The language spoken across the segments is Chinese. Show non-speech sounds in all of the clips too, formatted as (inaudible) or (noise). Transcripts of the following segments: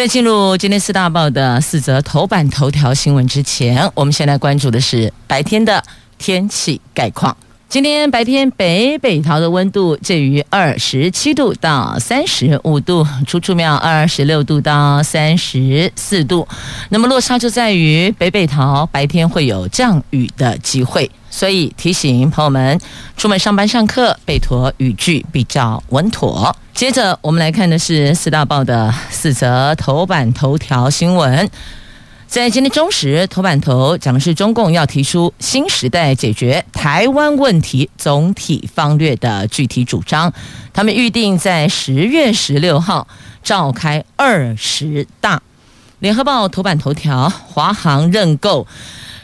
在进入今天四大报的四则头版头条新闻之前，我们先来关注的是白天的天气概况。今天白天北北桃的温度介于二十七度到三十五度，竹竹苗二十六度到三十四度。那么落差就在于北北桃白天会有降雨的机会，所以提醒朋友们出门上班上课备妥雨具比较稳妥。接着我们来看的是四大报的四则头版头条新闻。在今天中时头版头讲的是中共要提出新时代解决台湾问题总体方略的具体主张，他们预定在十月十六号召开二十大。联合报头版头条：华航认购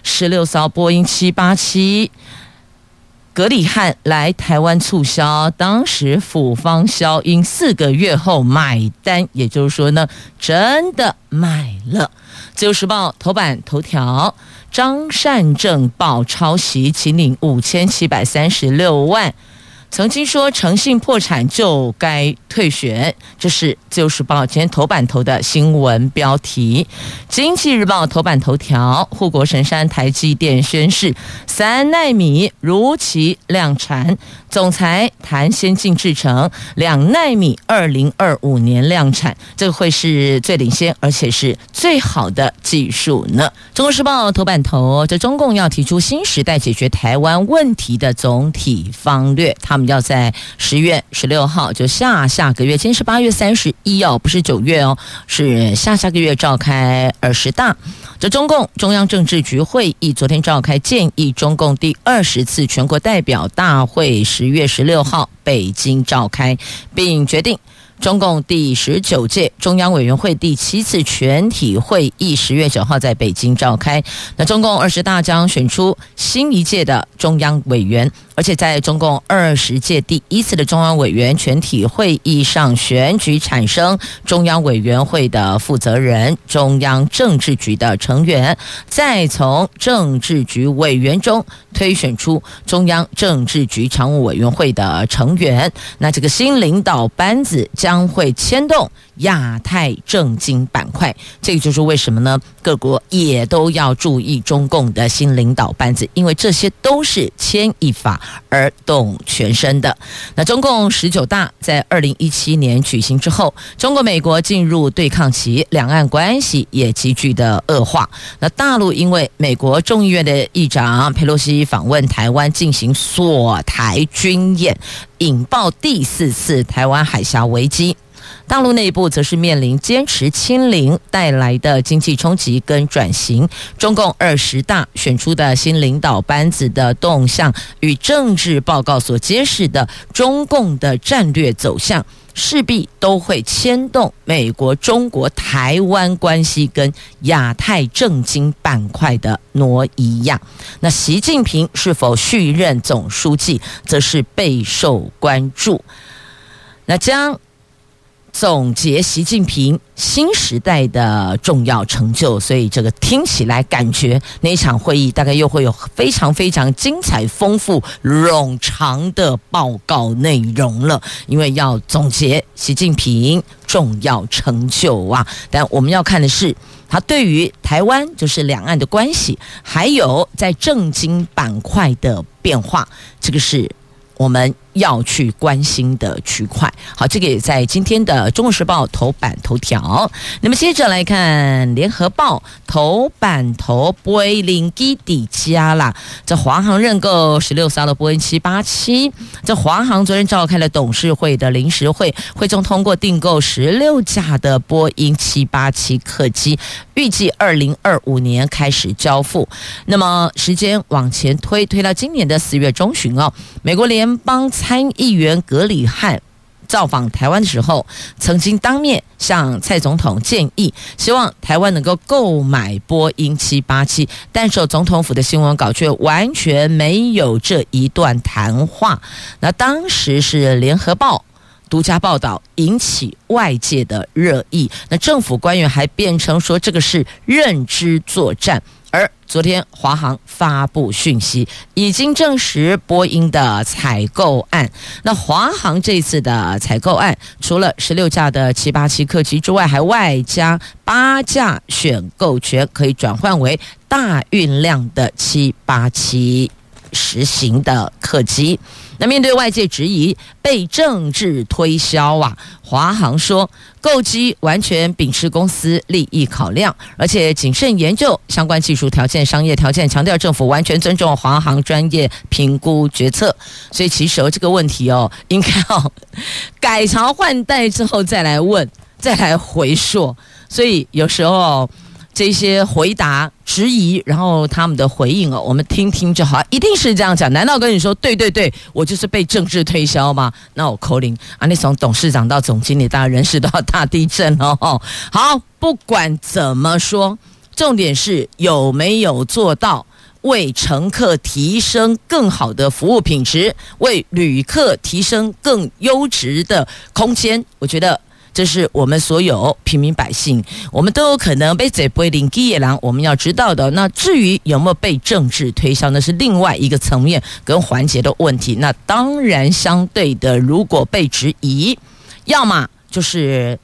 十六艘波音七八七，格里汉来台湾促销，当时府方销音四个月后买单，也就是说呢，真的买了。自由时报头版头条：张善政报抄袭，请领五千七百三十六万。曾经说诚信破产就该退选，这是《自由时报》今天头版头的新闻标题。《经济日报》头版头条：护国神山台积电宣示三奈米如期量产，总裁谈先进制程，两奈米二零二五年量产，这个会是最领先而且是最好的技术呢。《中国时报》头版头：这中共要提出新时代解决台湾问题的总体方略，他们。要在十月十六号，就下下个月，今天是八月三十一哦，不是九月哦，是下下个月召开二十大。这中共中央政治局会议昨天召开，建议中共第二十次全国代表大会十月十六号北京召开，并决定。中共第十九届中央委员会第七次全体会议十月九号在北京召开。那中共二十大将选出新一届的中央委员，而且在中共二十届第一次的中央委员全体会议上选举产生中央委员会的负责人、中央政治局的成员，再从政治局委员中推选出中央政治局常务委员会的成员。那这个新领导班子将会牵动亚太政经板块，这个就是为什么呢？各国也都要注意中共的新领导班子，因为这些都是牵一发而动全身的。那中共十九大在二零一七年举行之后，中国美国进入对抗期，两岸关系也急剧的恶化。那大陆因为美国众议院的议长佩洛西访问台湾进行锁台军演。引爆第四次台湾海峡危机，大陆内部则是面临坚持清零带来的经济冲击跟转型。中共二十大选出的新领导班子的动向与政治报告所揭示的中共的战略走向，势必都会牵动美国、中国、台湾关系跟亚太政经板块的挪移样。那习近平是否续任总书记，则是备受关注。那将。总结习近平新时代的重要成就，所以这个听起来感觉那场会议大概又会有非常非常精彩、丰富、冗长的报告内容了，因为要总结习近平重要成就啊。但我们要看的是他对于台湾，就是两岸的关系，还有在政经板块的变化，这个是我们。要去关心的区块，好，这个也在今天的《中国时报》头版头条。那么接着来看《联合报》头版头，波音基底加啦，这华航认购十六艘的波音七八七。这华航昨天召开了董事会的临时会，会中通过订购十六架的波音七八七客机，预计二零二五年开始交付。那么时间往前推，推到今年的四月中旬哦，美国联邦。参议员葛礼汉造访台湾的时候，曾经当面向蔡总统建议，希望台湾能够购买波音七八七，但是总统府的新闻稿却完全没有这一段谈话。那当时是联合报独家报道，引起外界的热议。那政府官员还辩称说，这个是认知作战。而昨天，华航发布讯息，已经证实波音的采购案。那华航这次的采购案，除了十六架的七八七客机之外，还外加八架选购权，可以转换为大运量的七八七实行的客机。那面对外界质疑，被政治推销啊，华航说购机完全秉持公司利益考量，而且谨慎研究相关技术条件、商业条件，强调政府完全尊重华航专业评估决策。所以其实这个问题哦，应该要 (laughs) 改朝换代之后再来问，再来回溯。所以有时候。这些回答质疑，然后他们的回应哦，我们听听就好，一定是这样讲。难道跟你说，对对对，我就是被政治推销吗？那我扣零啊！你从董事长到总经理，大家人事都要大地震哦。好，不管怎么说，重点是有没有做到为乘客提升更好的服务品质，为旅客提升更优质的空间。我觉得。这是我们所有平民百姓，我们都有可能被这波林基野狼。我们要知道的，那至于有没有被政治推销，那是另外一个层面跟环节的问题。那当然，相对的，如果被质疑，要么就是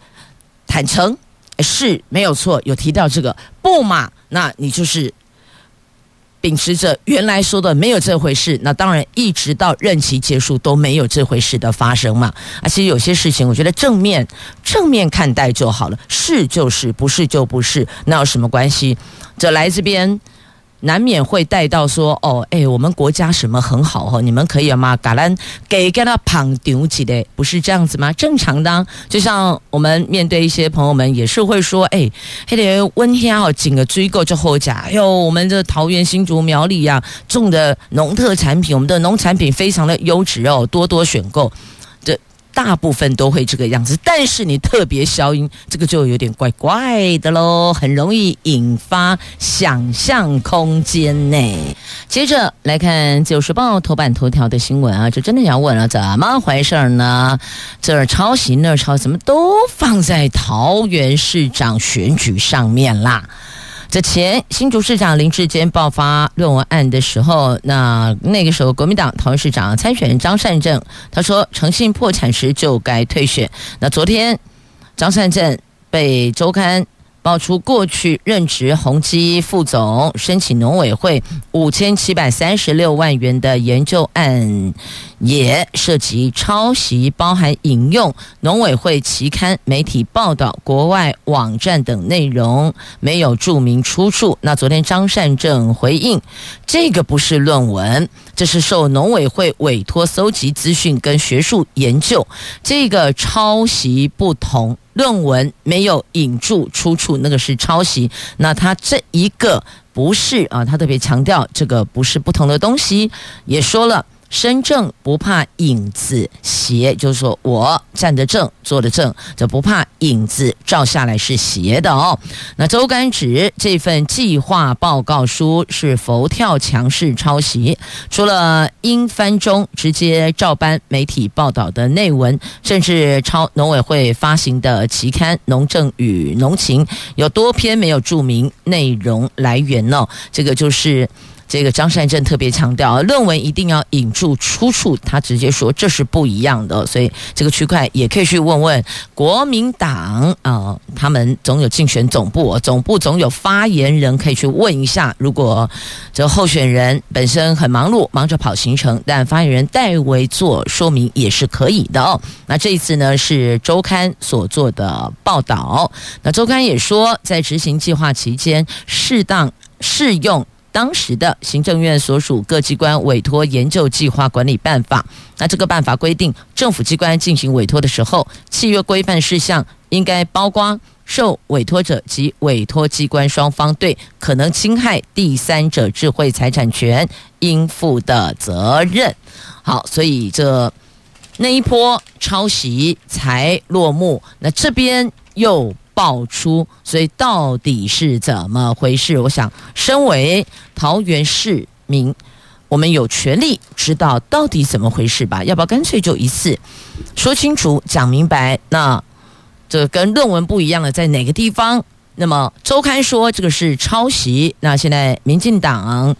坦诚是没有错，有提到这个，不嘛，那你就是。秉持着原来说的没有这回事，那当然一直到任期结束都没有这回事的发生嘛。而且有些事情，我觉得正面正面看待就好了，是就是，不是就不是，那有什么关系？这来这边。难免会带到说哦，哎，我们国家什么很好哦，你们可以吗？橄榄给给他捧丢起的，不是这样子吗？正常的，就像我们面对一些朋友们也是会说，哎，还得温天好紧个追购就后讲，哎呦，我们的桃园新竹苗栗呀、啊、种的农特产品，我们的农产品非常的优质哦，多多选购。大部分都会这个样子，但是你特别消音，这个就有点怪怪的喽，很容易引发想象空间呢。接着来看《九时报》头版头条的新闻啊，就真的想问了，怎么回事呢？这儿抄袭那儿抄，怎么都放在桃园市长选举上面啦？之前新竹市长林志坚爆发论文案的时候，那那个时候国民党桃园市长参选人张善政，他说诚信破产时就该退选。那昨天张善政被周刊爆出过去任职宏基副总，申请农委会五千七百三十六万元的研究案。也涉及抄袭，包含引用农委会期刊、媒体报道、国外网站等内容，没有注明出处。那昨天张善政回应，这个不是论文，这是受农委会委托搜集资讯跟学术研究。这个抄袭不同，论文没有引注出处，那个是抄袭。那他这一个不是啊，他特别强调这个不是不同的东西，也说了。身正不怕影子斜，就是说我站得正，坐得正，就不怕影子照下来是斜的哦。那周干指这份计划报告书是佛跳墙式抄袭，除了英翻中直接照搬媒体报道的内文，甚至抄农委会发行的期刊《农政与农情》，有多篇没有注明内容来源哦。这个就是。这个张善政特别强调，论文一定要引注出处，他直接说这是不一样的，所以这个区块也可以去问问国民党啊、他们总有竞选总部，总部总有发言人可以去问一下。如果这候选人本身很忙碌，忙着跑行程，但发言人代为做说明也是可以的哦。那这一次呢，是周刊所做的报道，那周刊也说，在执行计划期间，适当适用。当时的行政院所属各机关委托研究计划管理办法，那这个办法规定，政府机关进行委托的时候，契约规范事项应该包括受委托者及委托机关双方对可能侵害第三者智慧财产权应负的责任。好，所以这那一波抄袭才落幕，那这边又爆出，所以到底是怎么回事？我想，身为桃园市民，我们有权利知道到底怎么回事吧？要不要干脆就一次说清楚、讲明白？那这跟论文不一样的在哪个地方？那么周刊说这个是抄袭，那现在民进党。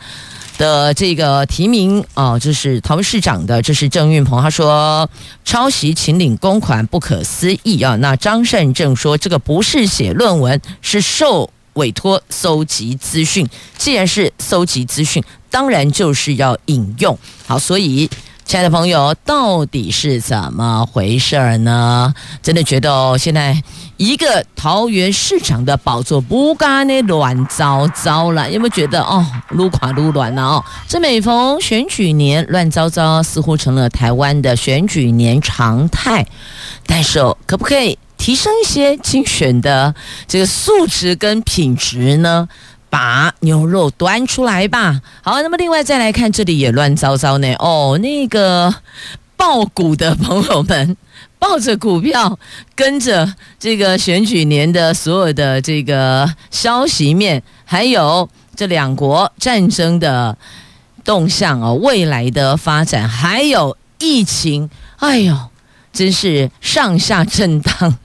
的这个提名啊，就是桃园市长的，这是郑运鹏，他说抄袭秦岭公款不可思议啊。那张善政说这个不是写论文，是受委托搜集资讯。既然是搜集资讯，当然就是要引用。好，所以。亲爱的朋友，到底是怎么回事呢？真的觉得哦，现在一个桃园市场的宝座不干的乱糟糟了，有没有觉得哦，撸垮撸乱了哦？这每逢选举年，乱糟糟似乎成了台湾的选举年常态。但是哦，可不可以提升一些竞选的这个素质跟品质呢？把牛肉端出来吧。好，那么另外再来看，这里也乱糟糟呢。哦，那个抱股的朋友们，(laughs) 抱着股票，跟着这个选举年的所有的这个消息面，还有这两国战争的动向哦，未来的发展，还有疫情，哎呦，真是上下震荡。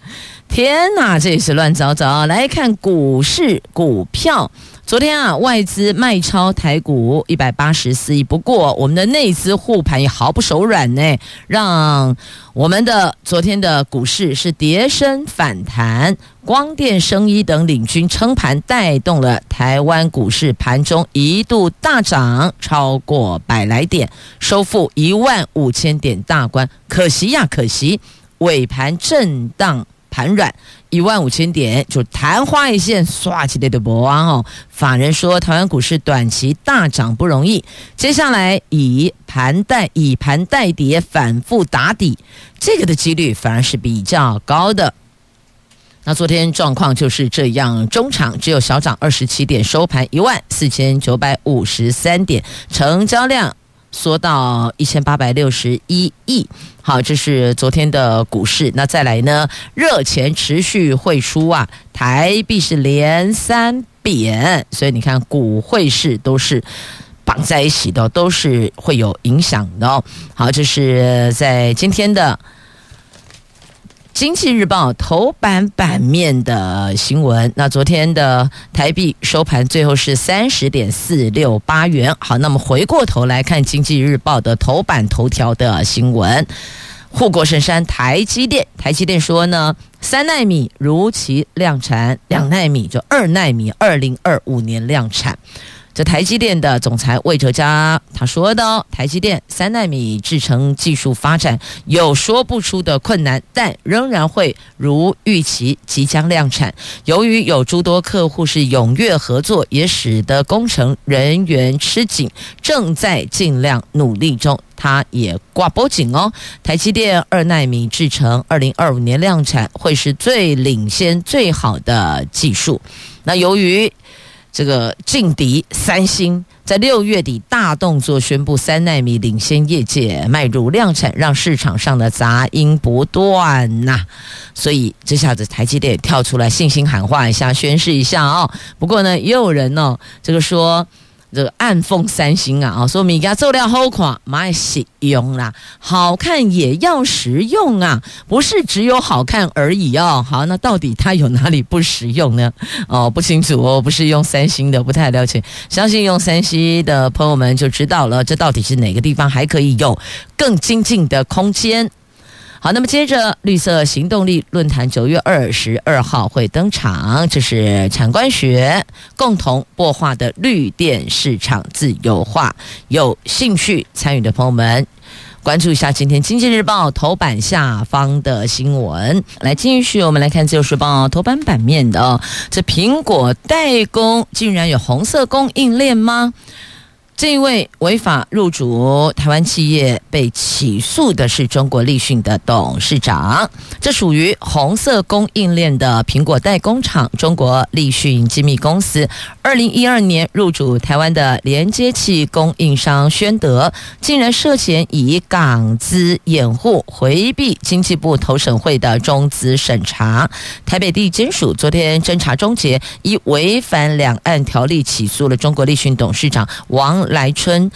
天哪，这也是乱糟糟。来看股市股票。昨天啊，外资卖超台股一百八十四亿，不过我们的内资护盘也毫不手软呢，让我们的昨天的股市是跌升反弹，光电、生医等领军撑盘，带动了台湾股市盘中一度大涨超过百来点，收复一万五千点大关。可惜呀，可惜尾盘震荡。盘软一万五千点，就昙花一现，刷起来的博王哦。法人说，台湾股市短期大涨不容易，接下来以盘带以盘带跌，反复打底，这个的几率反而是比较高的。那昨天状况就是这样，中场只有小涨二十七点，收盘一万四千九百五十三点，成交量。缩到一千八百六十一亿，好，这是昨天的股市。那再来呢？热钱持续汇出啊，台币是连三贬，所以你看股汇市都是绑在一起的，都是会有影响的哦。好，这是在今天的。经济日报头版版面的新闻，那昨天的台币收盘最后是三十点四六八元。好，那么回过头来看经济日报的头版头条的新闻，护国神山台积电，台积电说呢，三奈米如期量产，两奈米就二奈米，二零二五年量产。这台积电的总裁魏哲嘉他说的，台积电三纳米制程技术发展有说不出的困难，但仍然会如预期即将量产。由于有诸多客户是踊跃合作，也使得工程人员吃紧，正在尽量努力中。他也挂脖紧哦，台积电二纳米制程二零二五年量产会是最领先、最好的技术。那由于这个劲敌三星在六月底大动作宣布三纳米领先业界迈入量产，让市场上的杂音不断呐、所以这下子台积电跳出来信心喊话一下，宣示一下哦。不过呢，也有人呢、哦，这个说。这个暗讽三星啊，啊，说米家做料好看，买实用啦，好看也要实用啊，不是只有好看而已哦。好，那到底它有哪里不实用呢？哦，不清楚哦，不是用三星的，不太了解。相信用三星的朋友们就知道了，这到底是哪个地方还可以有更精进的空间。好，那么接着绿色行动力论坛九月二十二号会登场，这是产官学共同擘画的绿电市场自由化。有兴趣参与的朋友们，关注一下今天经济日报头版下方的新闻。来，继续我们来看自由时报头版版面的哦，这苹果代工竟然有红色供应链吗？这一位违法入主台湾企业被起诉的是中国立讯的董事长，这属于红色供应链的苹果代工厂中国立讯精密公司，二零一二年入主台湾的连接器供应商宣德，竟然涉嫌以港资掩护回避经济部投审会的中资审查，台北地检署昨天侦查终结，以违反两岸条例起诉了中国立讯董事长王。来春，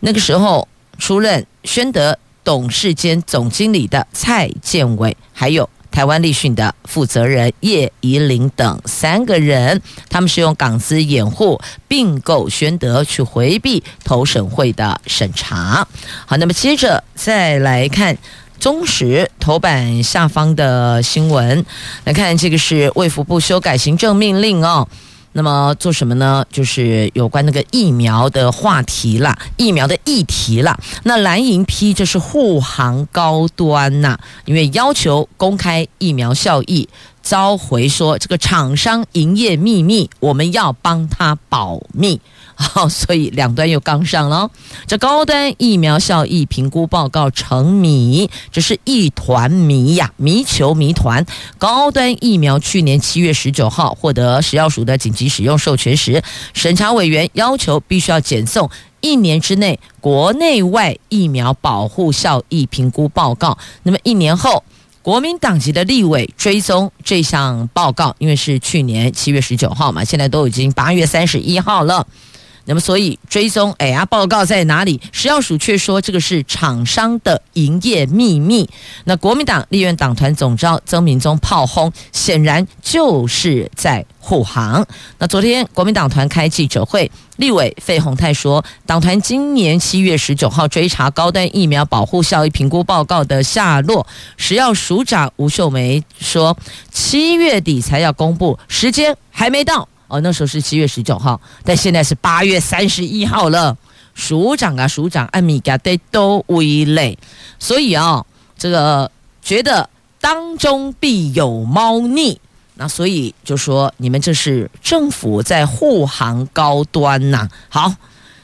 那个时候出任宣德董事兼总经理的蔡建伟，还有台湾立讯的负责人叶怡玲等三个人，他们是用港资掩护并购宣德，去回避投审会的审查。好，那么接着再来看中时头版下方的新闻，来看这个是卫福部修改行政命令哦。那么做什么呢？就是有关那个疫苗的话题啦，疫苗的议题啦。那蓝银批这是护航高端呐、因为要求公开疫苗效益，召回说这个厂商营业秘密，我们要帮他保密。(laughs) 好，所以两端又刚上了。这高端疫苗效益评估报告成谜，这是一团谜呀，谜球谜团。高端疫苗去年七月十九号获得食药署的紧急使用授权时，审查委员要求必须要检送一年之内国内外疫苗保护效益评估报告。那么一年后，国民党籍的立委追踪这项报告，因为是去年七月十九号嘛，现在都已经八月三十一号了。那么，所以追踪，哎呀，报告在哪里？食药署却说这个是厂商的营业秘密。那国民党立院党团总召曾铭宗炮轰，显然就是在护航。那昨天国民党团开记者会，立委费鸿泰说，党团今年七月十九号追查高端疫苗保护效益评估报告的下落。食药署长吴秀梅说，七月底才要公布，时间还没到。哦，那时候是七月十九号，但现在是八月三十一号了。署长啊，署长，阿米加得都为累，所以啊、哦，这个觉得当中必有猫腻，那所以就说你们这是政府在护航高端呐、好，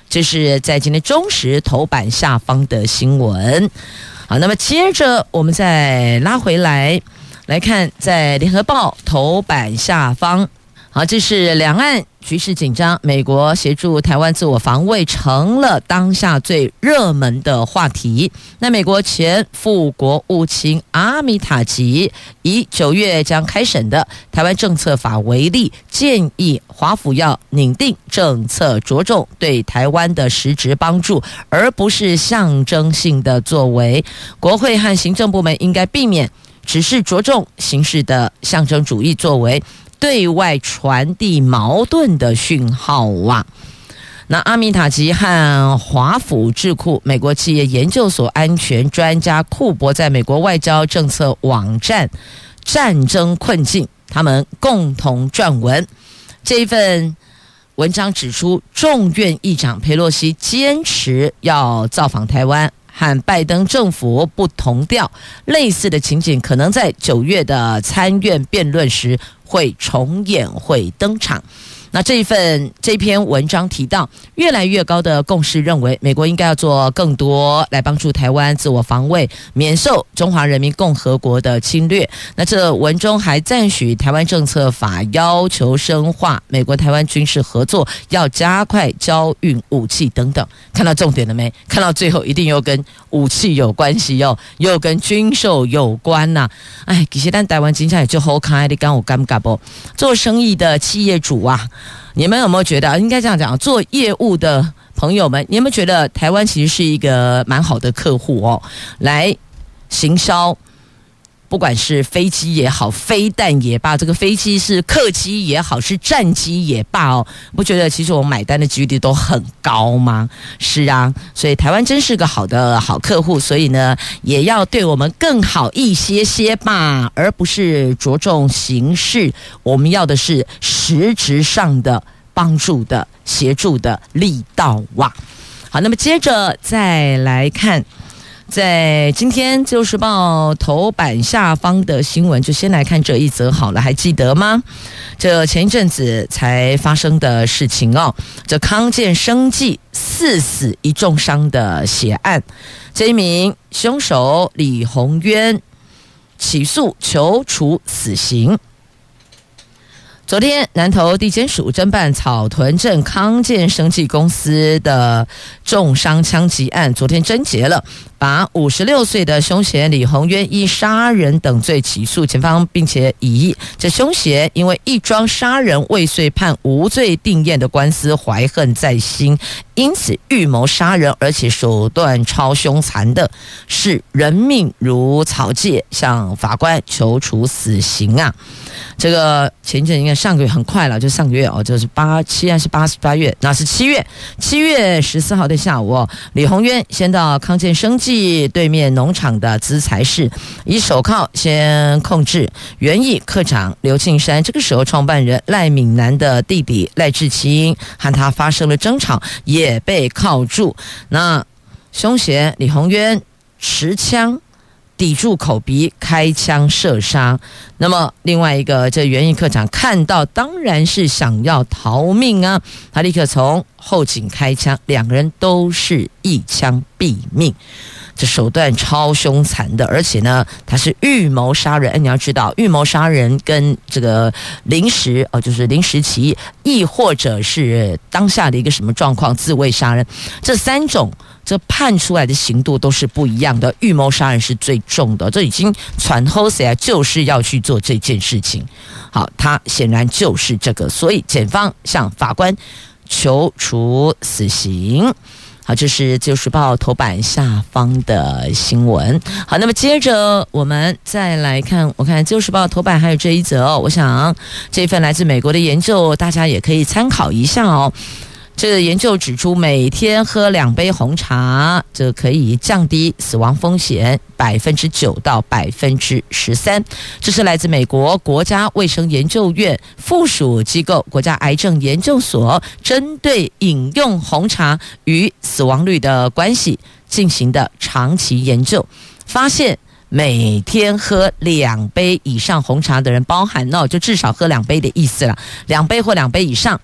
这是在今天中时头版下方的新闻。好，那么接着我们再拉回来来看，在联合报头版下方。好，这是两岸局势紧张，美国协助台湾自我防卫成了当下最热门的话题。那美国前副国务卿阿米塔吉以九月将开审的台湾政策法为例，建议华府要拟定政策，着重对台湾的实质帮助，而不是象征性的作为。国会和行政部门应该避免只是着重形式的象征主义作为。对外传递矛盾的讯号啊！那阿米塔吉和华府智库美国企业研究所安全专家库伯在美国外交政策网站《战争困境》，他们共同撰文。这一份文章指出，众院议长佩洛西坚持要造访台湾。和拜登政府不同调，类似的情景可能在九月的参院辩论时会重演，会登场。那这一份这篇文章提到，越来越高的共识认为，美国应该要做更多来帮助台湾自我防卫，免受中华人民共和国的侵略。那这文中还赞许台湾政策法要求深化美国台湾军事合作，要加快交运武器等等。看到重点了没？看到最后一定又跟武器有关系哟，又跟军售有关呐、啊。哎，其实咱台湾经济也就好看，你讲我尴尬不？做生意的企业主啊。你们有没有觉得应该这样讲？做业务的朋友们，你们觉得台湾其实是一个蛮好的客户哦？来行销，不管是飞机也好，飞弹也罢，这个飞机是客机也好，是战机也罢哦，不觉得其实我们买单的几率都很高吗？是啊，所以台湾真是个好的好客户，所以呢，也要对我们更好一些些吧，而不是着重形式。我们要的是实质上的。帮助的、协助的力道哇！好，那么接着再来看，在今天《自由时报》头版下方的新闻，就先来看这一则好了，还记得吗？这前一阵子才发生的事情哦，这康健生技。四死一重伤的血案，这一名凶手李宏渊起诉求处死刑。昨天，南投地检署侦办草屯镇康健生技公司的重伤枪击案，昨天侦结了。把五十六岁的凶嫌李鸿渊以杀人等罪起诉，检方并且以这凶嫌因为一桩杀人未遂判无罪定谳的官司怀恨在心，因此预谋杀人，而且手段超凶残的，视人命如草芥，向法官求处死刑啊！这个前阵应该上个月很快了，就上个月哦，就是八七还是八八月，那是七月七月十四号的下午哦，李鸿渊先到康健生计。对面农场的资材室，以手铐先控制园艺课长刘庆山。这个时候，创办人赖敏南的弟弟赖志清和他发生了争吵，也被铐住。那凶嫌李鸿渊持枪抵住口鼻，开枪射杀。那么另外一个这园艺课长看到，当然是想要逃命啊，他立刻从后颈开枪，两个人都是一枪毙命。这手段超凶残的，而且呢，他是预谋杀人。哎，你要知道，预谋杀人跟这个临时哦，就是临时起意，亦或者是当下的一个什么状况自卫杀人，这三种这判出来的刑度都是不一样的。预谋杀人是最重的，这已经传后来就是要去做这件事情。好，他显然就是这个，所以检方向法官求处死刑。好，这是《旧时报》头版下方的新闻。好，那么接着我们再来看，我看《旧时报》头版还有这一则。我想这份来自美国的研究，大家也可以参考一下哦。这研究指出，每天喝两杯红茶，这可以降低死亡风险百分之九到百分之十三。这是来自美国国家卫生研究院附属机构国家癌症研究所针对饮用红茶与死亡率的关系进行的长期研究，发现每天喝两杯以上红茶的人，包含哦，就至少喝两杯的意思了，两杯或两杯以上。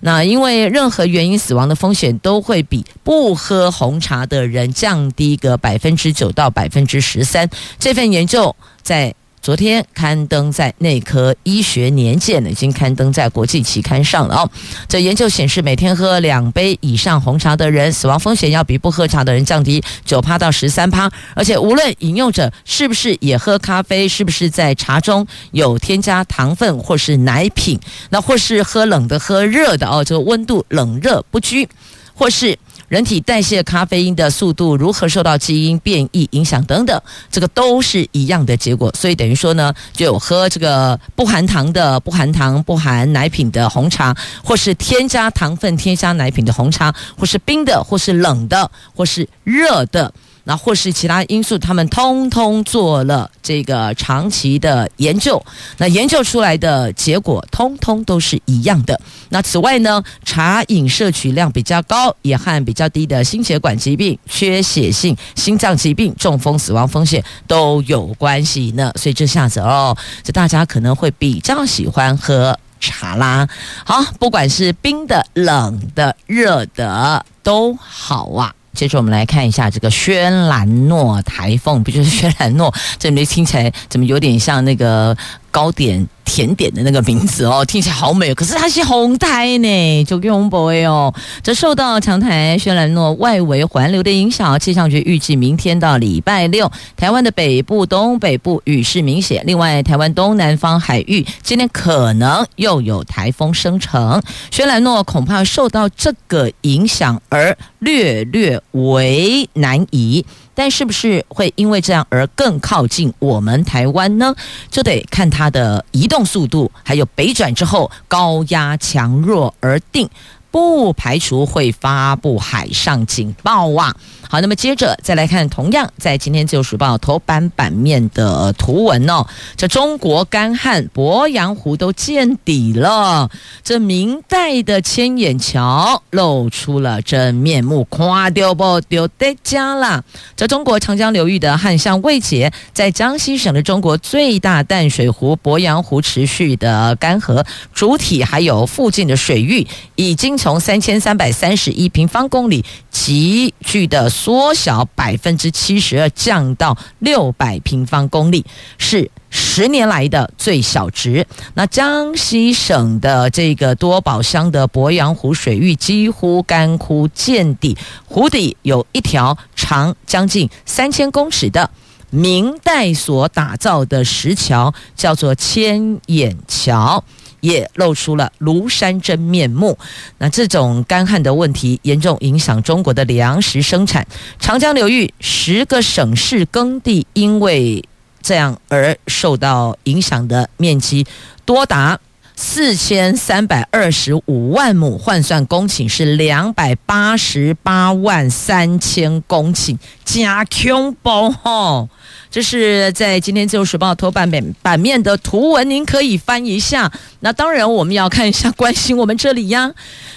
那因为任何原因死亡的风险都会比不喝红茶的人降低个百分之九到百分之十三。这份研究在昨天刊登在《内科医学年鉴》已经刊登在国际期刊上了哦。这研究显示，每天喝两杯以上红茶的人，死亡风险要比不喝茶的人降低九趴到十三趴。而且，无论饮用者是不是也喝咖啡，是不是在茶中有添加糖分或是奶品，那或是喝冷的、喝热的哦，这个温度冷热不拘，或是。人体代谢咖啡因的速度如何受到基因变异影响等等，这个都是一样的结果。所以等于说呢，就有喝这个不含糖的、不含糖、不含奶品的红茶，或是添加糖分、添加奶品的红茶，或是冰的，或是冷的，或是热的。那或是其他因素，他们通通做了这个长期的研究，那研究出来的结果通通都是一样的。那此外呢，茶饮摄取量比较高，也和比较低的心血管疾病、缺血性心脏疾病、中风死亡风险都有关系呢。所以这下子哦，这大家可能会比较喜欢喝茶啦。好，不管是冰的、冷的、热的都好啊。接着我们来看一下这个轩岚诺台风，不就是轩岚诺？这没听起来怎么有点像那个糕点？甜点的那个名字哦，听起来好美，可是它是红台呢，就用不会哦。这受到强台轩兰诺外围环流的影响，气象局预计明天到礼拜六，台湾的北部、东北部雨势明显。另外，台湾东南方海域今天可能又有台风生成，轩岚诺恐怕受到这个影响而略略为南移。但是不是会因为这样而更靠近我们台湾呢？就得看它的移动速度，还有北转之后高压强弱而定。不排除会发布海上警报啊！好，那么接着再来看，同样在今天《自由时报》头版版面的图文哦，这中国干旱，鄱阳湖都见底了。这明代的千眼桥露出了真面目，夸丢不丢得家了。这中国长江流域的旱象未解，在江西省的中国最大淡水湖鄱阳湖持续的干涸，主体还有附近的水域已经从三千三百三十一平方公里急剧的缩小百分之七十二，降到六百平方公里，是十年来的最小值。那江西省的这个多宝乡的鄱阳湖水域几乎干枯见底，湖底有一条长将近三千公尺的。明代所打造的石桥叫做千眼桥，也露出了庐山真面目。那这种干旱的问题严重影响中国的粮食生产。长江流域十个省市耕地因为这样而受到影响的面积多达。四千三百二十五万亩，换算公顷是两百八十八万三千公顷，加恐怖吼！这是在今天《自由时报》头版版版面的图文，您可以翻一下。那当然，我们要看一下，关心我们这里呀，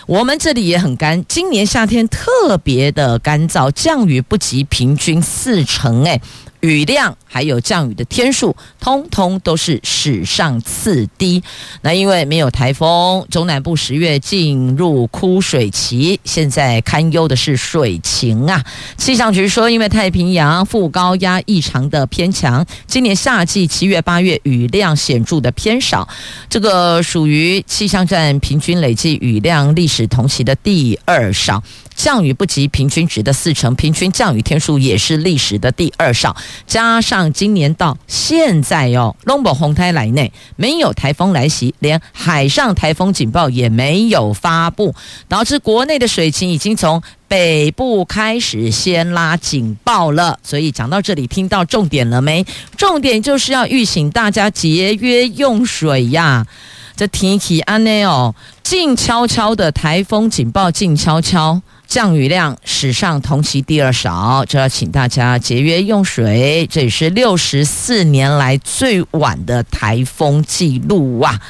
我们这里也很干，今年夏天特别的干燥，降雨不及平均四成，哎。雨量还有降雨的天数，通通都是史上次低。那因为没有台风，中南部十月进入枯水期，现在堪忧的是水情啊。气象局说，因为太平洋副高压异常的偏强，今年夏季七月八月雨量显著的偏少，这个属于气象站平均累计雨量历史同期的第二少。降雨不及平均值的四成，平均降雨天数也是历史的第二少。加上今年到现在哟，龙宝红台来内没有台风来袭，连海上台风警报也没有发布，导致国内的水情已经从北部开始先拉警报了。所以讲到这里，听到重点了没？重点就是要预醒大家节约用水呀。这天气安内哦，静悄悄的台风警报，静悄悄。降雨量史上同期第二少，这要请大家节约用水。这也是六十四年来最晚的台风记录啊！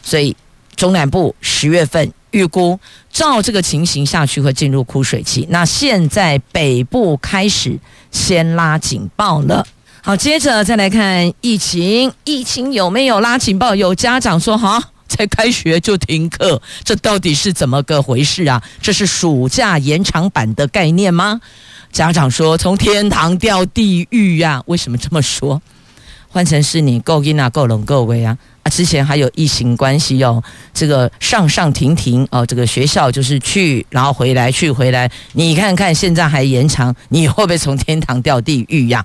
所以中南部十月份预估照这个情形下去会进入枯水期。那现在北部开始先拉警报了。好，接着再来看疫情，疫情有没有拉警报？有家长说哈。才开学就停课，这到底是怎么个回事啊？这是暑假延长版的概念吗？家长说从天堂掉地狱呀、啊？为什么这么说？换成是你够阴啊，够冷够威啊！之前还有疫情关系哦，这个上上停停哦，这个学校就是去然后回来去回来，你看看现在还延长，你会不会从天堂掉地狱呀？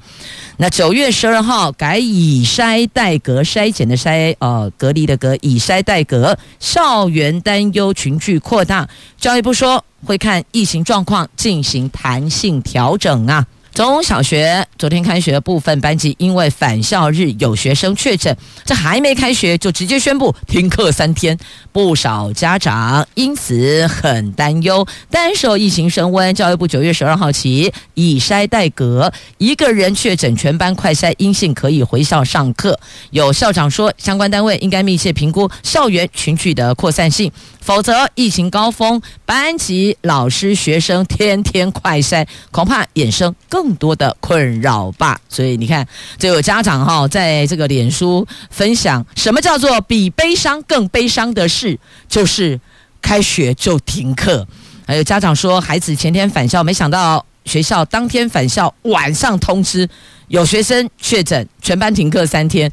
那九月十二号改以筛代隔，筛检的筛，呃，隔离的隔，以筛代隔，校园担忧群聚扩大，教育部说会看疫情状况进行弹性调整啊。中小学昨天开学部分班级，因为返校日有学生确诊，这还没开学就直接宣布停课三天，不少家长因此很担忧。单手疫情升温，教育部九月十二号起以筛代隔，一个人确诊全班快筛阴性可以回校上课。有校长说，相关单位应该密切评估校园群聚的扩散性。否则，疫情高峰，班级、老师、学生天天快筛，恐怕衍生更更多的困扰吧。所以你看，就有家长哈，在这个脸书分享，什么叫做比悲伤更悲伤的事，就是开学就停课。还有家长说，孩子前天返校，没想到学校当天返校，晚上通知有学生确诊，全班停课三天。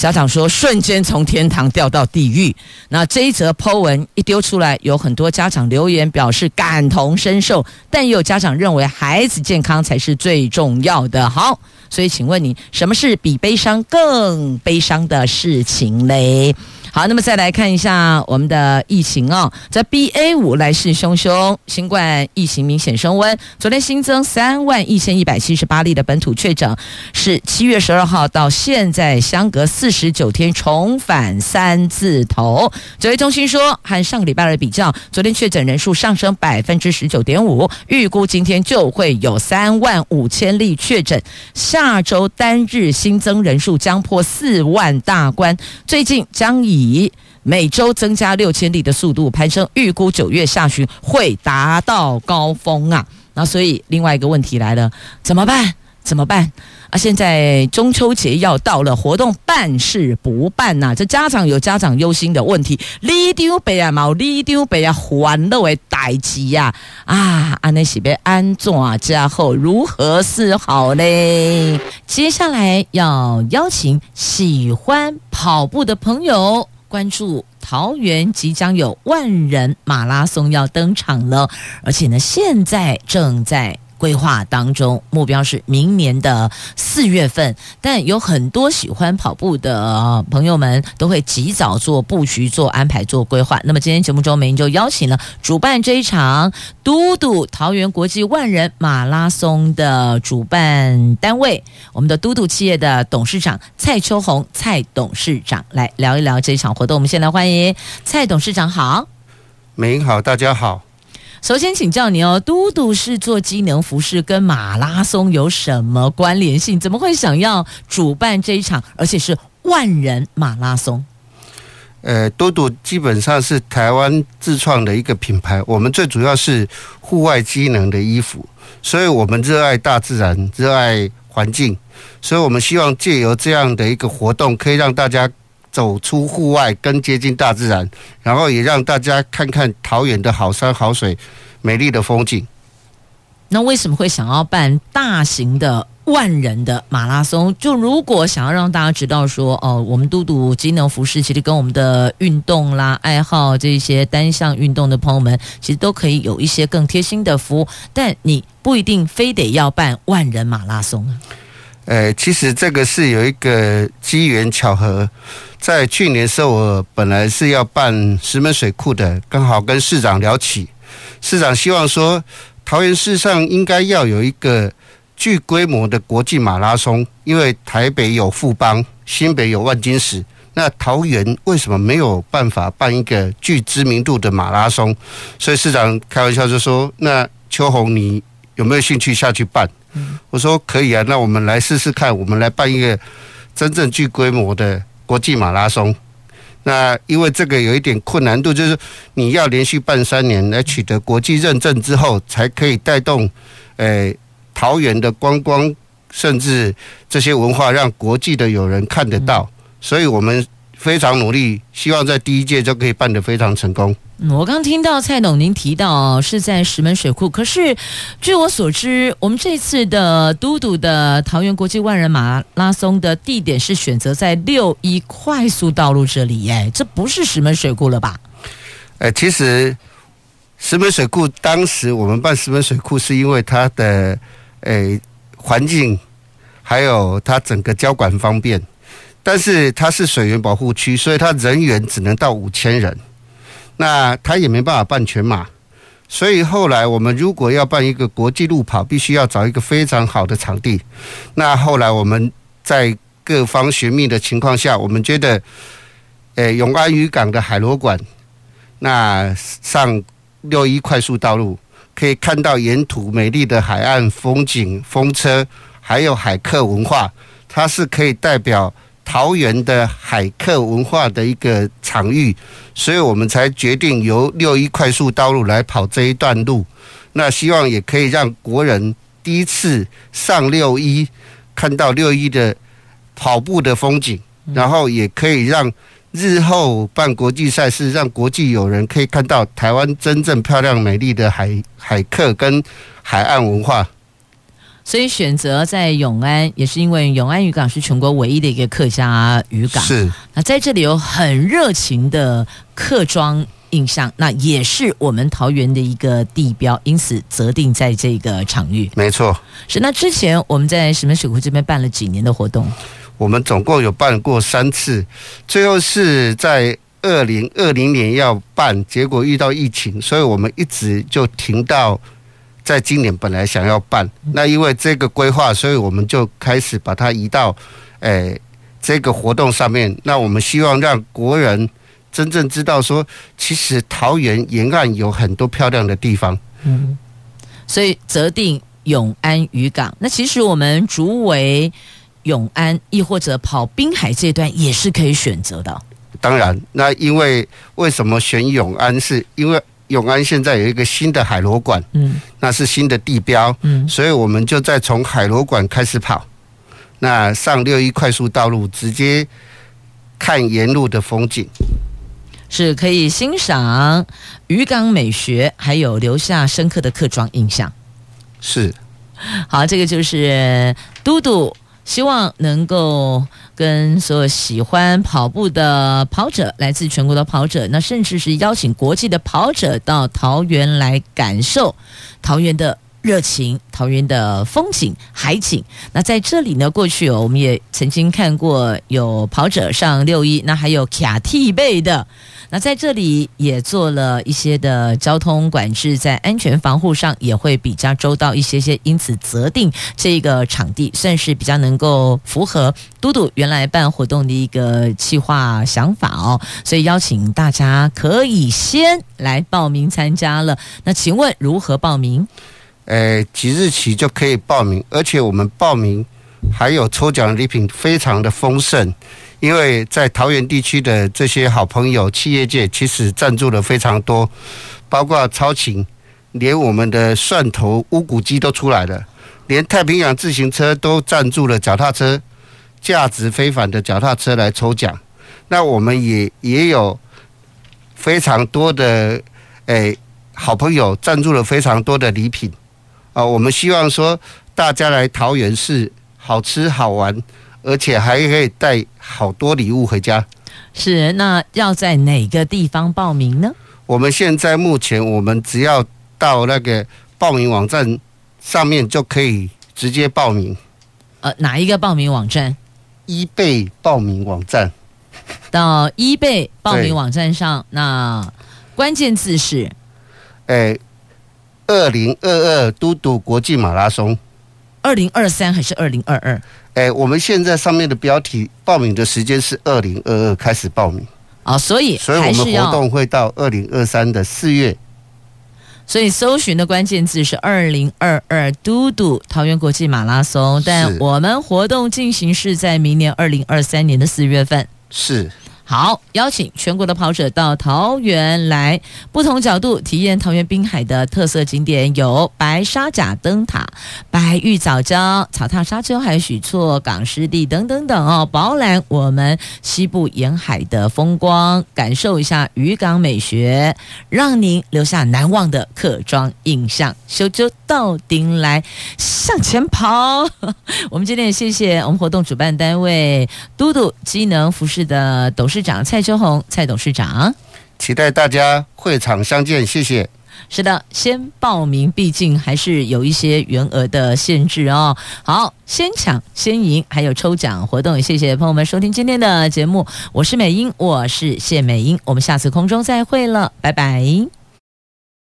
家长说，瞬间从天堂掉到地狱。那这一则 po 文一丢出来，有很多家长留言表示感同身受，但也有家长认为孩子健康才是最重要的。好，所以请问你，什么是比悲伤更悲伤的事情嘞？好，那么再来看一下我们的疫情哦，在 BA 五来势汹汹，新冠疫情明显升温。昨天新增三万一千一百七十八例的本土确诊，是七月十二号到现在相隔四十九天重返三字头。指挥中心说，和上个礼拜的比较，昨天确诊人数上升百分之十九点五，预估今天就会有三万五千例确诊，下周单日新增人数将破四万大关，最近将以以每周增加六千例的速度攀升，预估九月下旬会达到高峰啊！那所以另外一个问题来了，怎么办？怎么办啊？现在中秋节要到了，活动办是不办呐、这家长有家长忧心的问题，你丢北啊毛，你丢北啊还乐为代志呀啊！安尼是被安怎家后如何是好嘞？接下来要邀请喜欢跑步的朋友关注桃园即将有万人马拉松要登场了，而且呢，现在正在。规划当中，目标是明年的四月份，但有很多喜欢跑步的朋友们都会及早做布局、做安排、做规划。那么今天节目中，美英就邀请了主办这一场嘟嘟桃园国际万人马拉松的主办单位，我们的嘟嘟企业的董事长蔡秋红蔡董事长来聊一聊这一场活动。我们先来欢迎蔡董事长，好，美英好，大家好。首先请教你哦，嘟嘟是做机能服饰，跟马拉松有什么关联性？怎么会想要主办这一场，而且是万人马拉松？呃，嘟嘟基本上是台湾自创的一个品牌，我们最主要是户外机能的衣服，所以我们热爱大自然，热爱环境，所以我们希望借由这样的一个活动，可以让大家。走出户外，更接近大自然，然后也让大家看看桃园的好山好水、美丽的风景。那为什么会想要办大型的万人的马拉松？就如果想要让大家知道说，哦，我们嘟嘟机能服饰其实跟我们的运动啦、爱好这些单项运动的朋友们，其实都可以有一些更贴心的服务。但你不一定非得要办万人马拉松。呃，其实这个是有一个机缘巧合。在去年时候，我本来是要办石门水库的，刚好跟市长聊起，市长希望说，桃园市上应该要有一个具规模的国际马拉松，因为台北有富邦，新北有万金石，那桃园为什么没有办法办一个具知名度的马拉松？所以市长开玩笑就说：“那秋红，你有没有兴趣下去办？”我说：“可以啊，那我们来试试看，我们来办一个真正具规模的。”国际马拉松，那因为这个有一点困难度，就是你要连续办三年来取得国际认证之后，才可以带动，诶，桃园的观光，甚至这些文化，让国际的友人看得到，所以我们非常努力，希望在第一届就可以办得非常成功。我刚听到蔡董您提到是在石门水库，可是据我所知，我们这次的嘟嘟的桃园国际万人马拉松的地点是选择在六一快速道路这里，哎，这不是石门水库了吧？哎，其实石门水库当时我们办石门水库是因为它的哎环境，还有它整个交管方便，但是它是水源保护区，所以它人员只能到五千人。那它也没办法办全马，所以后来我们如果要办一个国际路跑，必须要找一个非常好的场地。那后来我们在各方寻觅的情况下，我们觉得，诶，永安渔港的海螺馆，那上六一快速道路可以看到沿途美丽的海岸风景、风车，还有海客文化，它是可以代表。桃园的海客文化的一个场域，所以我们才决定由六一快速道路来跑这一段路。那希望也可以让国人第一次上六一，看到六一的跑步的风景，然后也可以让日后办国际赛事，让国际友人可以看到台湾真正漂亮美丽的海海客跟海岸文化。所以选择在永安，也是因为永安渔港是全国唯一的一个客家渔港。是，那在这里有很热情的客庄印象，那也是我们桃园的一个地标，因此择定在这个场域。没错。是，那之前我们在石门水库这边办了几年的活动？我们总共有办过三次，最后是在二零二零年要办，结果遇到疫情，所以我们一直就停到。在今年本来想要办，那因为这个规划，所以我们就开始把它移到，诶、欸，这个活动上面。那我们希望让国人真正知道说，其实桃园沿岸有很多漂亮的地方。嗯，所以择定永安渔港。那其实我们竹围永安，亦或者跑滨海这段也是可以选择的。当然，那因为为什么选永安？是因为永安现在有一个新的海螺馆，嗯，那是新的地标，嗯，所以我们就再从海螺馆开始跑，那上六一快速道路，直接看沿路的风景，是可以欣赏渔港美学，还有留下深刻的客庄印象。是，好，这个就是嘟嘟。希望能够跟所有喜欢跑步的跑者，来自全国的跑者，那甚至是邀请国际的跑者到桃园来感受桃园的热情、桃园的风景、海景。那在这里呢，过去哦，我们也曾经看过有跑者上六一，那还有卡替背的。那在这里也做了一些的交通管制，在安全防护上也会比较周到一些些，因此择定这个场地算是比较能够符合嘟嘟原来办活动的一个企划想法哦，所以邀请大家可以先来报名参加了。那请问如何报名？呃，即日起就可以报名，而且我们报名还有抽奖礼品非常的丰盛。因为在桃园地区的这些好朋友，企业界其实赞助了非常多，包括超勤，连我们的蒜头乌骨鸡都出来了，连太平洋自行车都赞助了脚踏车，价值非凡的脚踏车来抽奖。那我们也也有非常多的诶好朋友赞助了非常多的礼品啊。我们希望说大家来桃园市好吃好玩。而且还可以带好多礼物回家。是，那要在哪个地方报名呢？我们现在目前，我们只要到那个报名网站上面就可以直接报名。呃，哪一个报名网站？eBay 报名网站。到 eBay 报名网站上，那关键字是：哎，二零二二嘟嘟国际马拉松。二零二三还是二零二二？哎，我们现在上面的标题报名的时间是二零二二开始报名啊，所以所以我们活动会到二零二三的四月，所以搜寻的关键字是二零二二嘟嘟桃园国际马拉松，但我们活动进行是在明年二零二三年的四月份，是。好，邀请全国的跑者到桃园来，不同角度体验桃园滨海的特色景点，有白沙甲灯塔、白玉藻礁、草踏沙丘、还有许厝港湿地等等等哦，饱览我们西部沿海的风光，感受一下渔港美学，让您留下难忘的客庄印象。修就到顶来，向前跑。我们今天也谢谢我们活动主办单位嘟嘟机能服饰的董事长蔡秋红，蔡董事长，期待大家会场相见，谢谢。是的，先报名，毕竟还是有一些员额的限制哦。好，先抢先赢，还有抽奖活动。谢谢朋友们收听今天的节目，我是美英，我是谢美英，我们下次空中再会了，拜拜。